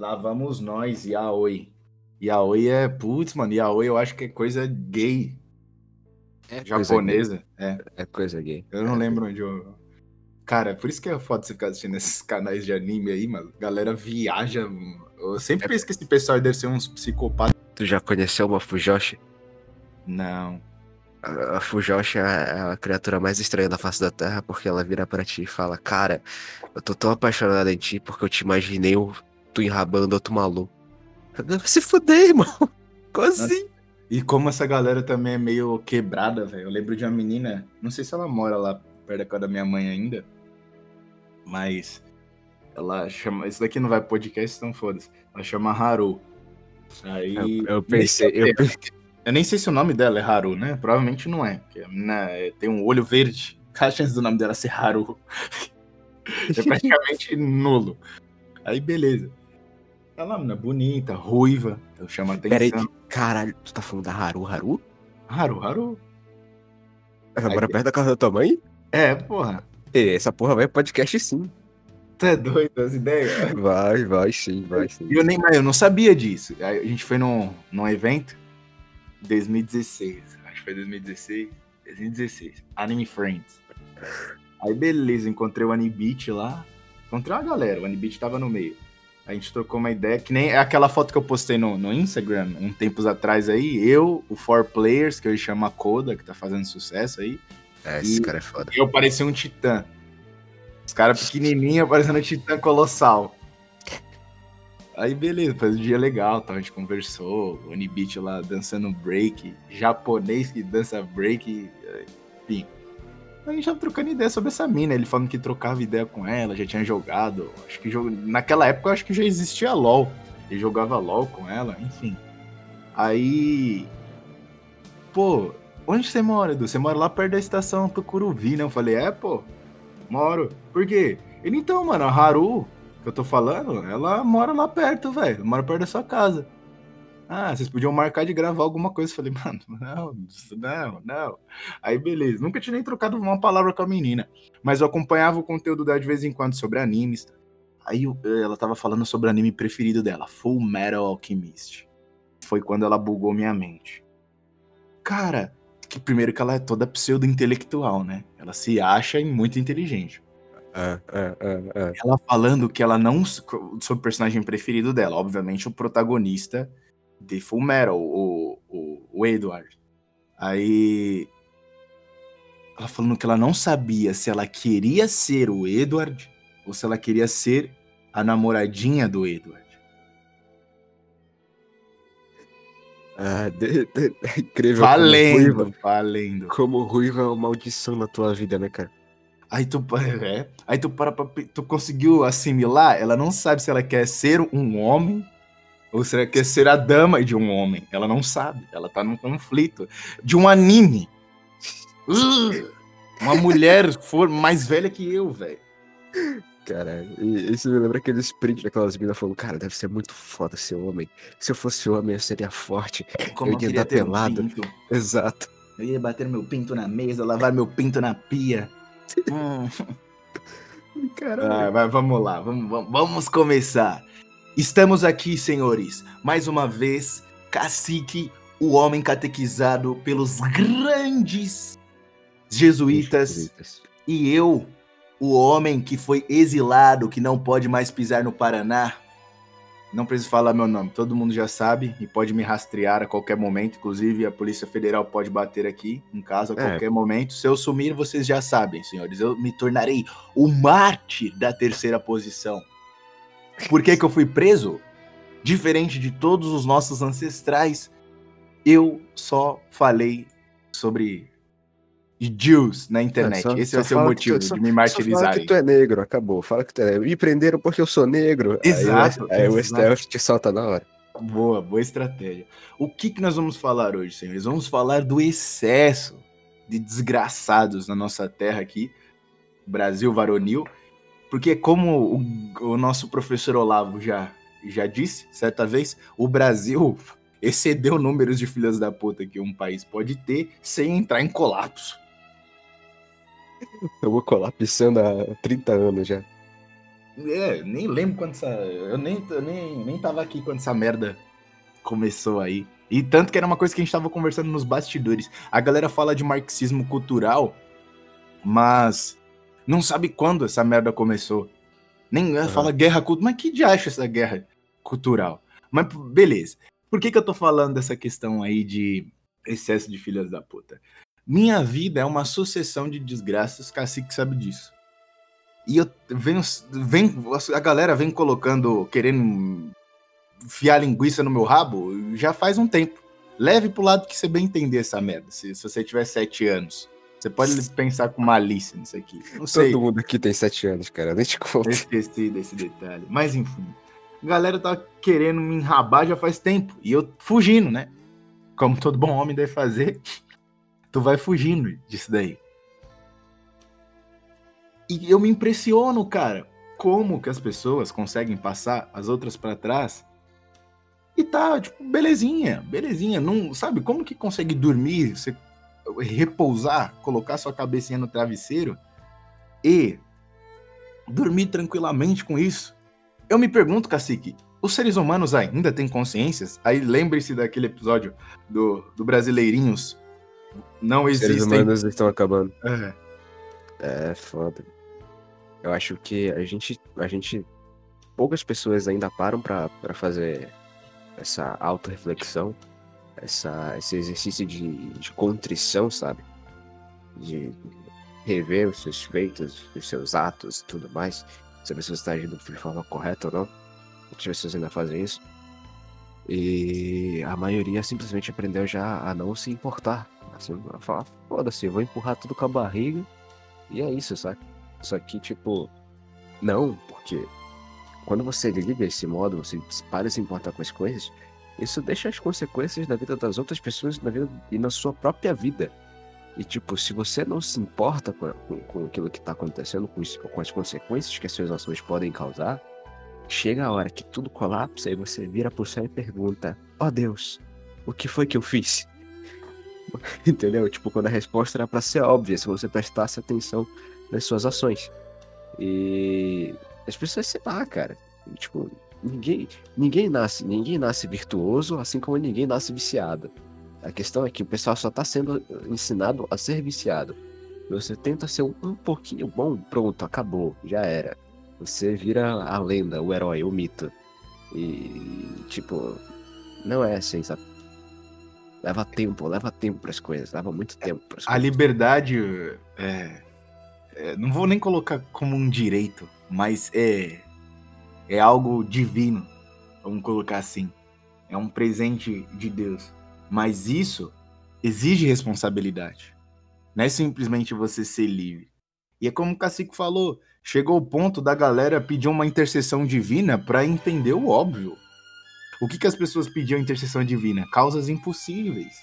Lá vamos nós, Yaoi. Yaoi é, putz, mano, Yaoi eu acho que é coisa gay. É japonesa. Coisa é. é coisa gay. Eu não lembro onde eu. Cara, por isso que é foda você ficar assistindo esses canais de anime aí, mano. Galera viaja. Eu sempre penso que esse pessoal deve ser uns psicopatas. Tu já conheceu uma Fujoshi? Não. A, a Fujoshi é a criatura mais estranha da face da Terra porque ela vira para ti e fala: Cara, eu tô tão apaixonada em ti porque eu te imaginei tu enrabando outro maluco. Se fuder, irmão. Assim. E como essa galera também é meio quebrada, velho. Eu lembro de uma menina, não sei se ela mora lá perto da casa da minha mãe ainda, mas ela chama. Isso daqui não vai podcast, então foda-se. Ela chama Haru. Aí. Eu, eu pensei. Eu, eu, nem sei se o nome dela é Haru, né? Provavelmente não é. Porque a menina é, tem um olho verde. Qual a chance do nome dela ser Haru? é praticamente nulo. Aí beleza. Ela é uma menina bonita, ruiva, então chama atenção. Peraí, caralho, tu tá falando da Haru Haru? Haru Haru. Ela mora perto da casa da tua mãe? É, porra. E essa porra vai podcast sim. Tu é doido as ideias? Vai, vai sim, vai sim. E eu nem eu não sabia disso. A gente foi num, num evento 2016. Acho que foi 2016. 2016. Anime Friends. Aí beleza, encontrei o Anibit lá. Encontrei uma galera, o Anibit tava no meio. A gente trocou uma ideia, que nem aquela foto que eu postei no, no Instagram, um tempos atrás aí, eu, o Four Players, que eu chamo a Koda, que tá fazendo sucesso aí. É, esse cara é foda. Eu parecia um titã. Os caras pequenininhos parecendo um titã colossal. Aí beleza, foi um dia legal, tá? a gente conversou, o Onibit lá dançando break, japonês que dança break, enfim a gente tava trocando ideia sobre essa mina. Ele falando que trocava ideia com ela, já tinha jogado. Acho que naquela época acho que já existia LOL. Ele jogava LOL com ela, enfim. Aí. Pô, onde você mora, Edu? Você mora lá perto da estação Tucuruvi, né? Eu falei, é, pô, moro. Por quê? Ele, então, mano, a Haru, que eu tô falando, ela mora lá perto, velho. Mora perto da sua casa. Ah, vocês podiam marcar de gravar alguma coisa. Eu falei, mano, não, não, não. Aí, beleza. Nunca tinha nem trocado uma palavra com a menina. Mas eu acompanhava o conteúdo dela de vez em quando sobre animes. Aí ela tava falando sobre o anime preferido dela, Full Metal Alchemist. Foi quando ela bugou minha mente. Cara, que primeiro que ela é toda pseudo-intelectual, né? Ela se acha muito inteligente. É, é, é, é. Ela falando que ela não. Sobre o personagem preferido dela, obviamente o protagonista de Full Metal, o, o, o Edward. Aí. Ela falando que ela não sabia se ela queria ser o Edward ou se ela queria ser a namoradinha do Edward. Ah, de, de, é incrível. Valendo, como ruiva, valendo. Como ruiva é uma maldição na tua vida, né, cara? Aí tu, é, aí tu para pra, tu conseguiu assimilar, ela não sabe se ela quer ser um homem ou será que é ser a dama de um homem? Ela não sabe. Ela tá num conflito. De um anime. Uh, uma mulher for mais velha que eu, velho. Caralho, e isso me lembra aquele sprint daquelas minas falando, cara, deve ser muito foda ser homem. Se eu fosse homem, eu seria forte. Como eu ia andar pelado. Um Exato. Eu ia bater meu pinto na mesa, lavar meu pinto na pia. hum. Caralho. Ah, mas vamos lá, vamos, vamos começar. Estamos aqui, senhores, mais uma vez, Cacique, o homem catequizado pelos grandes jesuítas, jesuítas, e eu, o homem que foi exilado, que não pode mais pisar no Paraná. Não preciso falar meu nome, todo mundo já sabe e pode me rastrear a qualquer momento. Inclusive, a Polícia Federal pode bater aqui em casa a é. qualquer momento. Se eu sumir, vocês já sabem, senhores. Eu me tornarei o mártir da terceira posição. Por que, que eu fui preso? Diferente de todos os nossos ancestrais, eu só falei sobre Jews na internet. É, só, Esse é o seu motivo de me martirizar. Fala que tu é negro, acabou. Fala que tu é negro. Me prenderam porque eu sou negro. Exato. Aí, o Stealth te solta na hora. Boa, boa estratégia. O que, que nós vamos falar hoje, senhores? Vamos falar do excesso de desgraçados na nossa terra aqui, Brasil varonil, porque como o, o nosso professor Olavo já, já disse certa vez, o Brasil excedeu números de filhas da puta que um país pode ter sem entrar em colapso. Eu vou colapsando há 30 anos já. É, nem lembro quando essa. Eu nem, eu nem, nem tava aqui quando essa merda começou aí. E tanto que era uma coisa que a gente tava conversando nos bastidores. A galera fala de marxismo cultural, mas não sabe quando essa merda começou. Nem uhum. fala guerra cultural. Mas que de acha essa guerra cultural? Mas beleza. Por que, que eu tô falando dessa questão aí de excesso de filhas da puta? Minha vida é uma sucessão de desgraças, cacique sabe disso. E eu venho, vem, a galera vem colocando, querendo fiar linguiça no meu rabo já faz um tempo. Leve pro lado que você bem entender essa merda. Se, se você tiver sete anos. Você pode pensar com malícia nisso aqui. Não sei. Todo mundo aqui tem sete anos, cara. Nem te conto. Eu esqueci desse detalhe. Mas enfim. A galera tá querendo me enrabar já faz tempo. E eu fugindo, né? Como todo bom homem deve fazer. Tu vai fugindo disso daí. E eu me impressiono, cara. Como que as pessoas conseguem passar as outras para trás e tá, tipo, belezinha, belezinha. Não, sabe, como que consegue dormir, você repousar, colocar sua cabecinha no travesseiro e dormir tranquilamente com isso? Eu me pergunto, cacique, os seres humanos ainda têm consciências? Aí lembre-se daquele episódio do, do Brasileirinhos. Não existem. Os seres humanos estão acabando. É. É foda. Eu acho que a gente, a gente, poucas pessoas ainda param para fazer essa auto-reflexão, essa, esse exercício de, de contrição, sabe? De rever os seus feitos, os seus atos e tudo mais, saber se você está agindo de forma correta ou não. Muitas pessoas ainda fazem isso. E a maioria simplesmente aprendeu já a não se importar. Assim, a falar, foda-se, vou empurrar tudo com a barriga. E é isso, sabe? Só que, tipo, não, porque quando você liga esse modo, você para de se importar com as coisas, isso deixa as consequências na vida das outras pessoas na vida, e na sua própria vida. E, tipo, se você não se importa com, com, com aquilo que está acontecendo, com, com, as consequências que as suas ações podem causar, chega a hora que tudo colapsa e você vira pro céu e pergunta: Ó oh Deus, o que foi que eu fiz? Entendeu? Tipo, quando a resposta era para ser óbvia, se você prestasse atenção nas suas ações. E as pessoas, sei cara. Tipo, ninguém, ninguém nasce, ninguém nasce virtuoso, assim como ninguém nasce viciado. A questão é que o pessoal só tá sendo ensinado a ser viciado. Você tenta ser um, pouquinho bom, pronto, acabou, já era. Você vira a lenda, o herói, o mito. E, tipo, não é assim, sabe? Leva tempo, leva tempo para as coisas, leva muito tempo para A liberdade é, é, não vou nem colocar como um direito, mas é é algo divino, vamos colocar assim. É um presente de Deus. Mas isso exige responsabilidade. Não é simplesmente você ser livre. E é como o Cacique falou, chegou o ponto da galera pedir uma intercessão divina para entender o óbvio. O que, que as pessoas pediam intercessão divina? Causas impossíveis.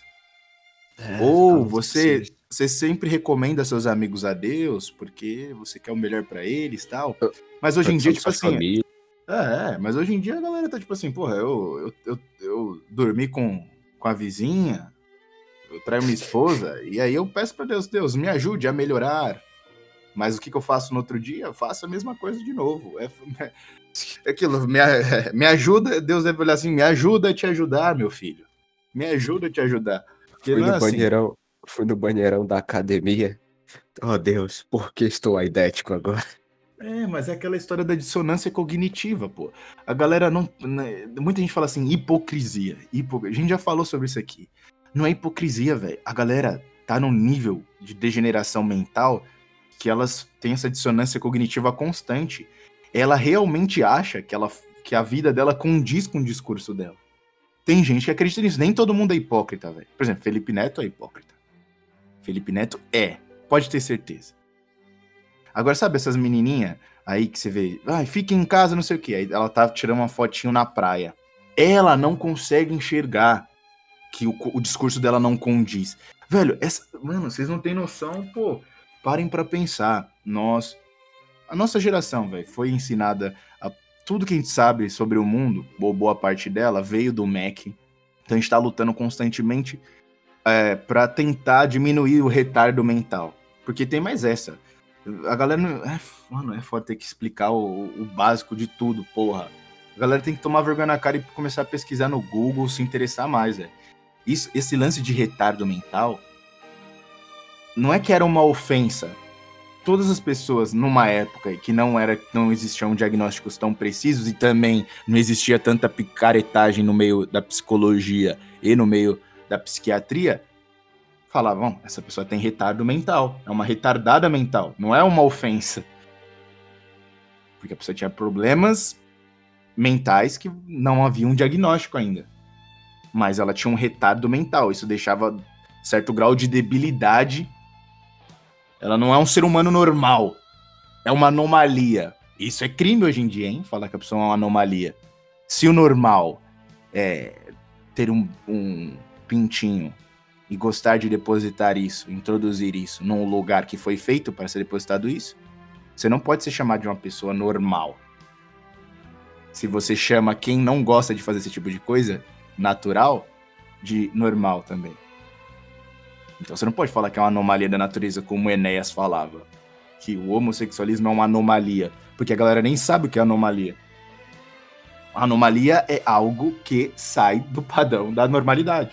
É, Ou você, você sempre recomenda seus amigos a Deus porque você quer o melhor para eles tal. Mas hoje em dia, tipo assim. Família. É, é, mas hoje em dia a galera tá tipo assim, porra, eu, eu, eu, eu dormi com, com a vizinha, eu traio minha esposa, e aí eu peço para Deus, Deus, me ajude a melhorar. Mas o que, que eu faço no outro dia? Eu faço a mesma coisa de novo. É, é aquilo, me, me ajuda, Deus deve olhar assim, me ajuda a te ajudar, meu filho. Me ajuda a te ajudar. Porque fui, no é banheirão, assim. fui no banheirão da academia. Oh Deus, por que estou aidético agora? É, mas é aquela história da dissonância cognitiva, pô. A galera não. Né, muita gente fala assim, hipocrisia. Hipo... A gente já falou sobre isso aqui. Não é hipocrisia, velho. A galera tá num nível de degeneração mental que elas têm essa dissonância cognitiva constante. Ela realmente acha que, ela, que a vida dela condiz com o discurso dela. Tem gente que acredita nisso. Nem todo mundo é hipócrita, velho. Por exemplo, Felipe Neto é hipócrita. Felipe Neto é. Pode ter certeza. Agora, sabe essas menininhas aí que você vê, ai, fica em casa, não sei o que. Aí ela tá tirando uma fotinho na praia. Ela não consegue enxergar que o, o discurso dela não condiz. Velho, essa, mano, vocês não têm noção, pô. Parem para pensar. Nós, a nossa geração, velho, foi ensinada a tudo que a gente sabe sobre o mundo, boa parte dela, veio do Mac. Então a gente tá lutando constantemente é, para tentar diminuir o retardo mental. Porque tem mais essa A galera não. É, mano, é foda ter que explicar o, o básico de tudo, porra. A galera tem que tomar vergonha na cara e começar a pesquisar no Google, se interessar mais, velho. Esse lance de retardo mental não é que era uma ofensa. Todas as pessoas numa época que não era, não existiam diagnósticos tão precisos e também não existia tanta picaretagem no meio da psicologia e no meio da psiquiatria, falavam, essa pessoa tem retardo mental, é uma retardada mental, não é uma ofensa. Porque a pessoa tinha problemas mentais que não havia um diagnóstico ainda. Mas ela tinha um retardo mental, isso deixava certo grau de debilidade. Ela não é um ser humano normal, é uma anomalia. Isso é crime hoje em dia, hein? Falar que a pessoa é uma anomalia. Se o normal é ter um, um pintinho e gostar de depositar isso, introduzir isso num lugar que foi feito para ser depositado isso, você não pode ser chamado de uma pessoa normal. Se você chama quem não gosta de fazer esse tipo de coisa, natural, de normal também. Então você não pode falar que é uma anomalia da natureza, como Enéas falava. Que o homossexualismo é uma anomalia. Porque a galera nem sabe o que é anomalia. A anomalia é algo que sai do padrão da normalidade.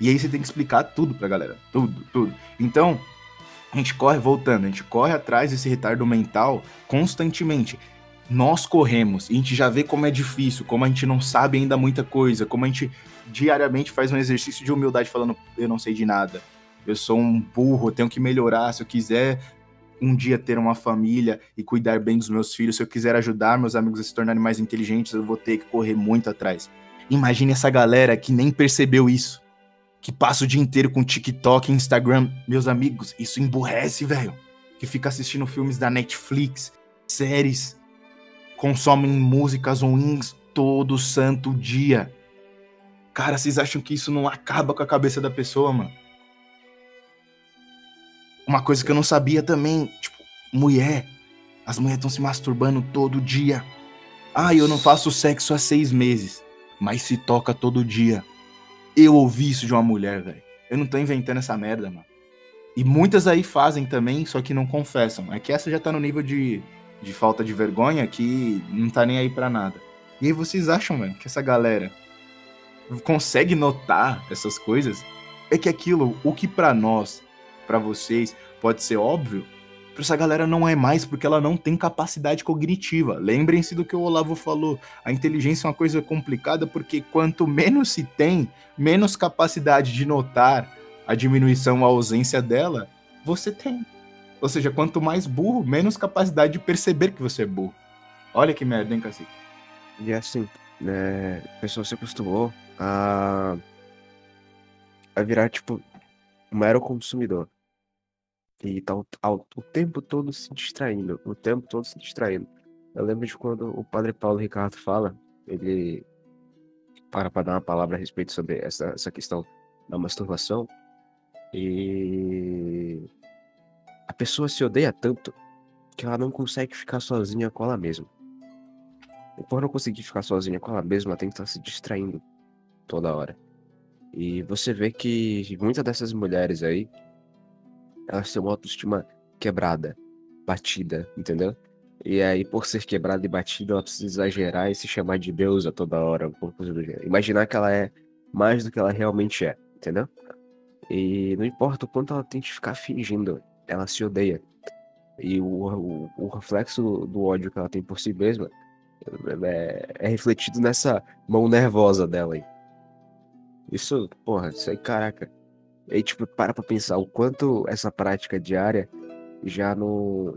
E aí você tem que explicar tudo pra galera. Tudo, tudo. Então, a gente corre, voltando, a gente corre atrás desse retardo mental constantemente. Nós corremos e a gente já vê como é difícil, como a gente não sabe ainda muita coisa, como a gente diariamente faz um exercício de humildade falando, eu não sei de nada, eu sou um burro, eu tenho que melhorar, se eu quiser um dia ter uma família e cuidar bem dos meus filhos, se eu quiser ajudar meus amigos a se tornarem mais inteligentes, eu vou ter que correr muito atrás. Imagine essa galera que nem percebeu isso que passa o dia inteiro com TikTok e Instagram. Meus amigos, isso emburrece, velho. Que fica assistindo filmes da Netflix, séries, consomem músicas ruins todo santo dia. Cara, vocês acham que isso não acaba com a cabeça da pessoa, mano? Uma coisa que eu não sabia também, tipo, mulher. As mulheres estão se masturbando todo dia. Ah, eu não faço sexo há seis meses, mas se toca todo dia. Eu ouvi isso de uma mulher, velho. Eu não tô inventando essa merda, mano. E muitas aí fazem também, só que não confessam. É que essa já tá no nível de, de falta de vergonha que não tá nem aí pra nada. E aí vocês acham, velho, que essa galera consegue notar essas coisas? É que aquilo, o que para nós, para vocês, pode ser óbvio, para essa galera não é mais porque ela não tem capacidade cognitiva. Lembrem-se do que o Olavo falou. A inteligência é uma coisa complicada porque quanto menos se tem, menos capacidade de notar a diminuição a ausência dela, você tem. Ou seja, quanto mais burro, menos capacidade de perceber que você é burro. Olha que merda, hein, cacique? E é assim, né, a pessoa se acostumou a, a virar, tipo, um mero consumidor. E tá o, ao, o tempo todo se distraindo, o tempo todo se distraindo. Eu lembro de quando o padre Paulo Ricardo fala, ele para para dar uma palavra a respeito sobre essa, essa questão da masturbação. E a pessoa se odeia tanto que ela não consegue ficar sozinha com ela mesma. E por não conseguir ficar sozinha com ela mesma, ela tem que estar se distraindo toda hora. E você vê que muitas dessas mulheres aí, elas têm uma autoestima quebrada, batida, entendeu? E aí, por ser quebrada e batida, ela precisa exagerar e se chamar de deusa toda hora, por coisa do gênero. Imaginar que ela é mais do que ela realmente é, entendeu? E não importa o quanto ela tente ficar fingindo, ela se odeia. E o, o, o reflexo do ódio que ela tem por si mesma é, é refletido nessa mão nervosa dela aí. Isso, porra, isso aí, caraca. E tipo, para pra pensar o quanto essa prática diária já não.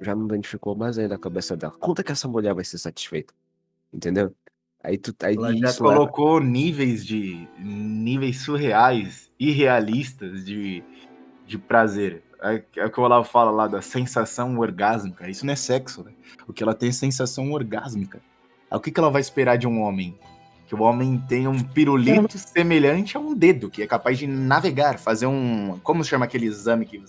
Já não danificou mais ainda a cabeça dela. Conta que essa mulher vai ser satisfeita. Entendeu? Aí tu aí Ela já colocou níveis de. níveis surreais, irrealistas de, de prazer. É, é o que o Olavo fala lá da sensação orgásmica. Isso não é sexo, né? O que ela tem é sensação orgásmica. O que, que ela vai esperar de um homem? Que o homem tem um pirulito semelhante a um dedo, que é capaz de navegar, fazer um. Como se chama aquele exame que.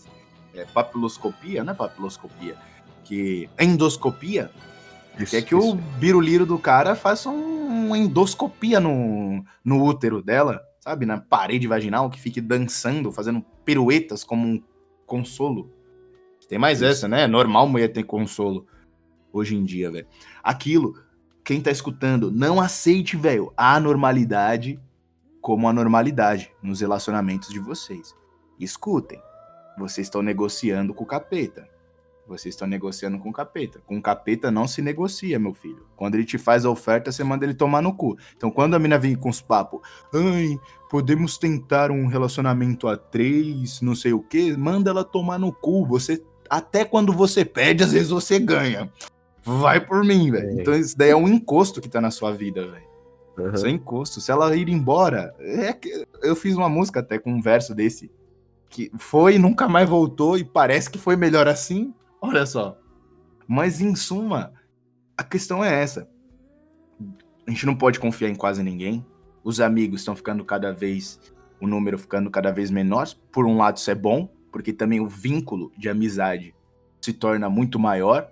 É papiloscopia? Não é papiloscopia. Que. Endoscopia? Isso, que é que isso. o biruliro do cara faça um, uma endoscopia no, no útero dela sabe, na parede vaginal, que fique dançando, fazendo piruetas como um consolo. Tem mais essa, né? É normal mulher ter consolo hoje em dia, velho. Aquilo, quem tá escutando, não aceite, velho, a anormalidade como a normalidade nos relacionamentos de vocês. Escutem, vocês estão negociando com o capeta. Vocês estão negociando com o capeta. Com o capeta não se negocia, meu filho. Quando ele te faz a oferta, você manda ele tomar no cu. Então, quando a mina vem com os papos, ai, podemos tentar um relacionamento a três, não sei o que, manda ela tomar no cu. Você até quando você pede, às vezes você ganha. Vai por mim, velho. É. Então isso daí é um encosto que tá na sua vida, velho. Uhum. Isso é encosto. Se ela ir embora, é que eu fiz uma música até com um verso desse que foi, nunca mais voltou e parece que foi melhor assim. Olha só. Mas em suma, a questão é essa. A gente não pode confiar em quase ninguém. Os amigos estão ficando cada vez o número ficando cada vez menor. Por um lado, isso é bom, porque também o vínculo de amizade se torna muito maior.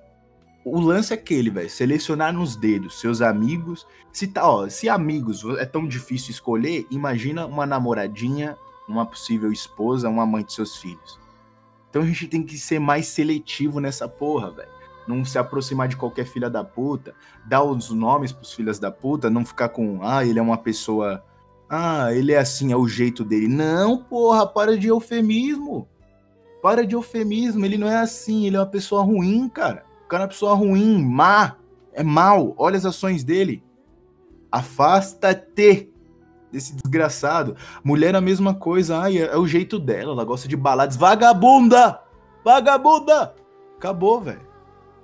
O lance é aquele, velho, selecionar nos dedos seus amigos. Se tá, ó, se amigos é tão difícil escolher, imagina uma namoradinha, uma possível esposa, uma mãe de seus filhos. Então a gente tem que ser mais seletivo nessa porra, velho. Não se aproximar de qualquer filha da puta, dar os nomes pros filhas da puta, não ficar com, ah, ele é uma pessoa, ah, ele é assim, é o jeito dele. Não, porra, para de eufemismo. Para de eufemismo, ele não é assim, ele é uma pessoa ruim, cara. Cara é uma pessoa ruim, má, é mal. Olha as ações dele. Afasta-te desse desgraçado. Mulher a mesma coisa, ai, é, é o jeito dela, ela gosta de baladas. Vagabunda! Vagabunda! Acabou, velho.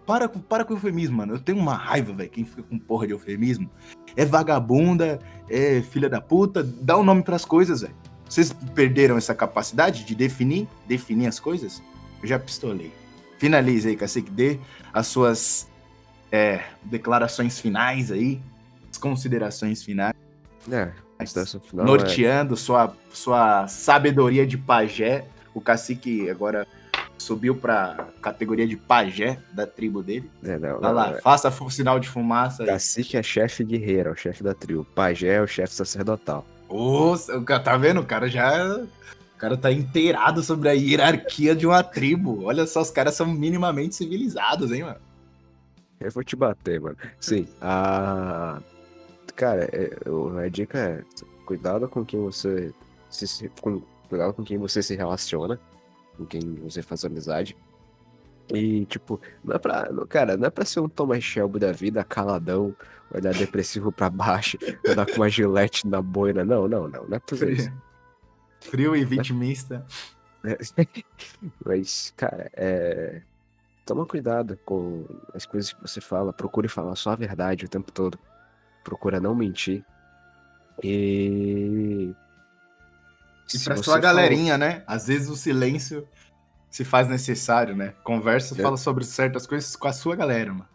Para, para com o eufemismo, mano. Eu tenho uma raiva, velho. Quem fica com porra de eufemismo é vagabunda, é filha da puta. Dá o um nome pras coisas, velho. Vocês perderam essa capacidade de definir, definir as coisas? Eu já pistolei. Finalize aí, Cacique, dê as suas é, declarações finais aí, as considerações finais. É, final norteando é... sua, sua sabedoria de pajé. O Cacique agora subiu pra categoria de pajé da tribo dele. É, não, Vai não, lá, não, faça o sinal de fumaça. Aí. Cacique é chefe guerreiro, é o chefe da tribo. Pajé é o chefe sacerdotal. Nossa, tá vendo? O cara já. O cara tá inteirado sobre a hierarquia de uma tribo. Olha só, os caras são minimamente civilizados, hein, mano? Eu vou te bater, mano. Sim, a. Cara, é, a dica é cuidado com quem você. Se, com, cuidado com quem você se relaciona, com quem você faz amizade. E, tipo, não é pra. Cara, não é pra ser um Thomas Shelby da vida, caladão, olhar depressivo pra baixo, andar com uma gilete na boina. Não, não, não. Não é pra isso. Frio e vitimista. Mas, cara, é. Toma cuidado com as coisas que você fala. Procure falar só a verdade o tempo todo. Procura não mentir. E. E pra sua galerinha, né? Às vezes o silêncio se faz necessário, né? Conversa, é. fala sobre certas coisas com a sua galera, mano.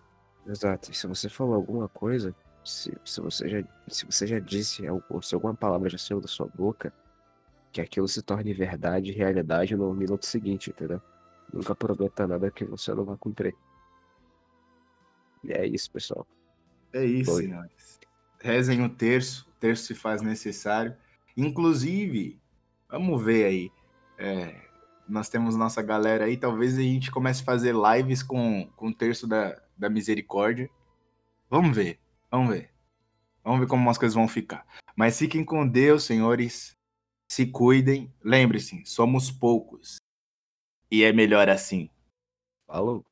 Exato. E se você falou alguma coisa, se, se, você, já, se você já disse, ou se alguma palavra já saiu da sua boca, que aquilo se torne verdade e realidade no minuto seguinte, entendeu? Nunca prometa nada que você não vai cumprir. E é isso, pessoal. É isso, Foi. senhores. Rezem o terço, o terço se faz necessário. Inclusive, vamos ver aí. É, nós temos nossa galera aí, talvez a gente comece a fazer lives com, com o terço da, da misericórdia. Vamos ver, vamos ver. Vamos ver como as coisas vão ficar. Mas fiquem com Deus, senhores. Se cuidem. Lembre-se, somos poucos. E é melhor assim. Falou.